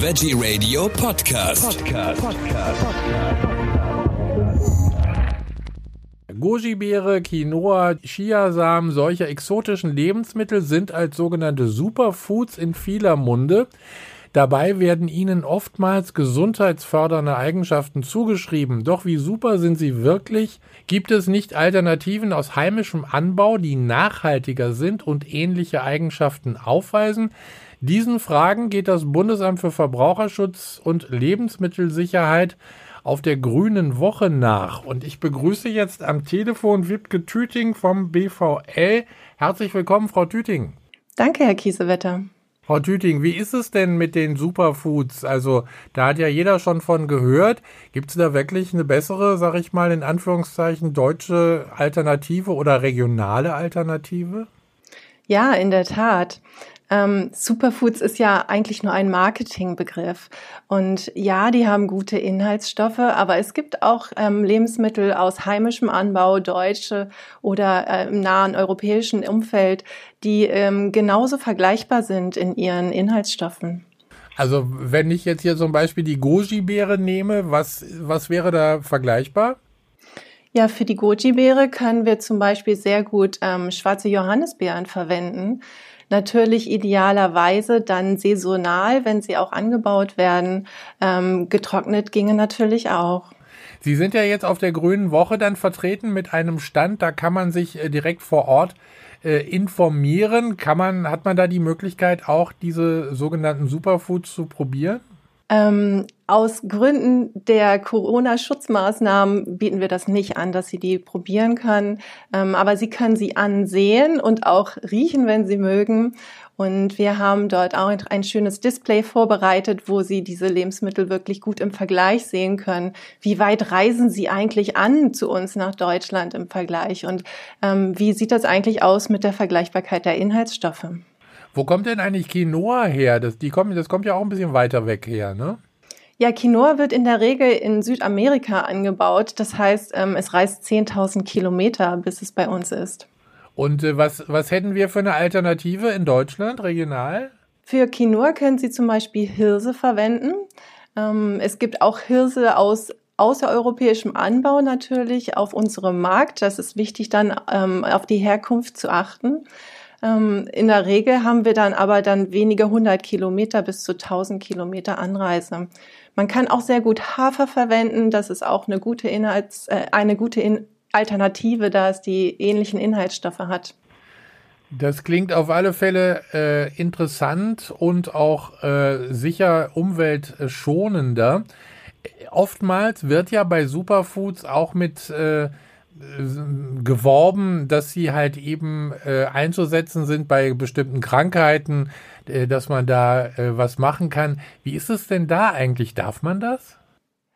Veggie Radio Podcast. Podcast. Podcast. Goji-Beere, Quinoa, Chiasamen, solche exotischen Lebensmittel sind als sogenannte Superfoods in vieler Munde. Dabei werden ihnen oftmals gesundheitsfördernde Eigenschaften zugeschrieben. Doch wie super sind sie wirklich? Gibt es nicht Alternativen aus heimischem Anbau, die nachhaltiger sind und ähnliche Eigenschaften aufweisen? Diesen Fragen geht das Bundesamt für Verbraucherschutz und Lebensmittelsicherheit auf der Grünen Woche nach. Und ich begrüße jetzt am Telefon Wipke Tüting vom BVL. Herzlich willkommen, Frau Tüting. Danke, Herr Kiesewetter. Frau Tüting, wie ist es denn mit den Superfoods? Also, da hat ja jeder schon von gehört. Gibt es da wirklich eine bessere, sag ich mal, in Anführungszeichen, deutsche Alternative oder regionale Alternative? Ja, in der Tat. Ähm, Superfoods ist ja eigentlich nur ein Marketingbegriff. Und ja, die haben gute Inhaltsstoffe, aber es gibt auch ähm, Lebensmittel aus heimischem Anbau, deutsche oder äh, im nahen europäischen Umfeld, die ähm, genauso vergleichbar sind in ihren Inhaltsstoffen. Also wenn ich jetzt hier zum Beispiel die Goji-Beere nehme, was, was wäre da vergleichbar? Ja, für die Goji-Beere können wir zum Beispiel sehr gut ähm, schwarze Johannisbeeren verwenden. Natürlich idealerweise dann saisonal, wenn sie auch angebaut werden. Ähm, getrocknet ginge natürlich auch. Sie sind ja jetzt auf der Grünen Woche dann vertreten mit einem Stand, da kann man sich äh, direkt vor Ort äh, informieren. Kann man, hat man da die Möglichkeit, auch diese sogenannten Superfoods zu probieren? Ähm, aus Gründen der Corona-Schutzmaßnahmen bieten wir das nicht an, dass Sie die probieren können. Ähm, aber Sie können sie ansehen und auch riechen, wenn Sie mögen. Und wir haben dort auch ein schönes Display vorbereitet, wo Sie diese Lebensmittel wirklich gut im Vergleich sehen können. Wie weit reisen Sie eigentlich an zu uns nach Deutschland im Vergleich? Und ähm, wie sieht das eigentlich aus mit der Vergleichbarkeit der Inhaltsstoffe? Wo kommt denn eigentlich Quinoa her? Das, die kommt, das kommt ja auch ein bisschen weiter weg her, ne? Ja, Quinoa wird in der Regel in Südamerika angebaut. Das heißt, ähm, es reist 10.000 Kilometer, bis es bei uns ist. Und äh, was, was hätten wir für eine Alternative in Deutschland, regional? Für Quinoa können Sie zum Beispiel Hirse verwenden. Ähm, es gibt auch Hirse aus außereuropäischem Anbau natürlich auf unserem Markt. Das ist wichtig, dann ähm, auf die Herkunft zu achten. Ähm, in der Regel haben wir dann aber dann wenige hundert Kilometer bis zu tausend Kilometer Anreise. Man kann auch sehr gut Hafer verwenden. Das ist auch eine gute Inhalts, äh, eine gute Alternative, da es die ähnlichen Inhaltsstoffe hat. Das klingt auf alle Fälle äh, interessant und auch äh, sicher umweltschonender. Oftmals wird ja bei Superfoods auch mit äh, geworben, dass sie halt eben äh, einzusetzen sind bei bestimmten Krankheiten, äh, dass man da äh, was machen kann. Wie ist es denn da eigentlich? Darf man das?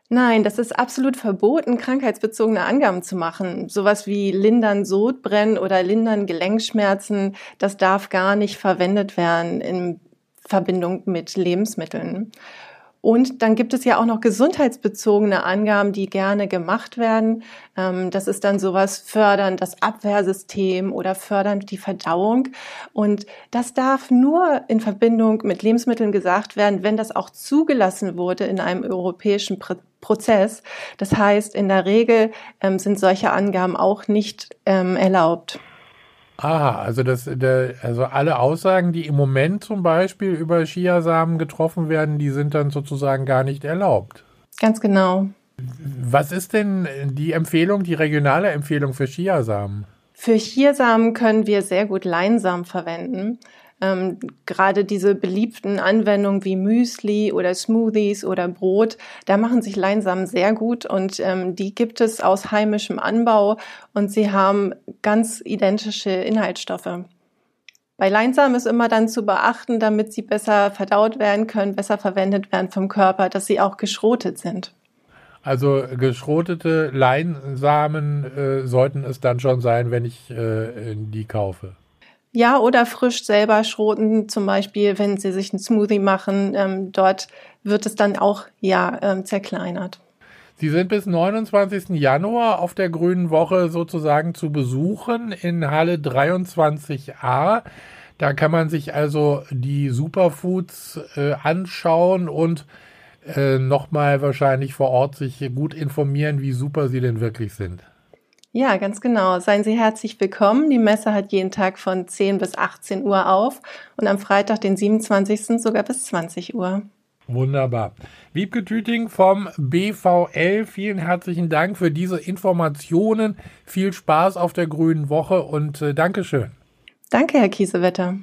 Nein, das ist absolut verboten, krankheitsbezogene Angaben zu machen. Sowas wie lindern Sodbrennen oder lindern Gelenkschmerzen, das darf gar nicht verwendet werden in Verbindung mit Lebensmitteln. Und dann gibt es ja auch noch gesundheitsbezogene Angaben, die gerne gemacht werden. Ähm, das ist dann sowas fördern das Abwehrsystem oder fördern die Verdauung. Und das darf nur in Verbindung mit Lebensmitteln gesagt werden, wenn das auch zugelassen wurde in einem europäischen Prozess. Das heißt, in der Regel ähm, sind solche Angaben auch nicht ähm, erlaubt. Aha, also das, der, also alle Aussagen, die im Moment zum Beispiel über Chiasamen getroffen werden, die sind dann sozusagen gar nicht erlaubt. Ganz genau. Was ist denn die Empfehlung, die regionale Empfehlung für Chiasamen? Für Chiasamen können wir sehr gut Leinsamen verwenden ähm, gerade diese beliebten Anwendungen wie Müsli oder Smoothies oder Brot, da machen sich Leinsamen sehr gut und ähm, die gibt es aus heimischem Anbau und sie haben ganz identische Inhaltsstoffe. Bei Leinsamen ist immer dann zu beachten, damit sie besser verdaut werden können, besser verwendet werden vom Körper, dass sie auch geschrotet sind. Also geschrotete Leinsamen äh, sollten es dann schon sein, wenn ich äh, die kaufe. Ja, oder frisch selber schroten, zum Beispiel, wenn Sie sich einen Smoothie machen. Ähm, dort wird es dann auch ja ähm, zerkleinert. Sie sind bis 29. Januar auf der Grünen Woche sozusagen zu besuchen in Halle 23a. Da kann man sich also die Superfoods äh, anschauen und äh, nochmal wahrscheinlich vor Ort sich gut informieren, wie super sie denn wirklich sind. Ja, ganz genau. Seien Sie herzlich willkommen. Die Messe hat jeden Tag von 10 bis 18 Uhr auf und am Freitag, den 27. sogar bis 20 Uhr. Wunderbar. Wiebke Tüting vom BVL, vielen herzlichen Dank für diese Informationen. Viel Spaß auf der Grünen Woche und äh, Dankeschön. Danke, Herr Kiesewetter.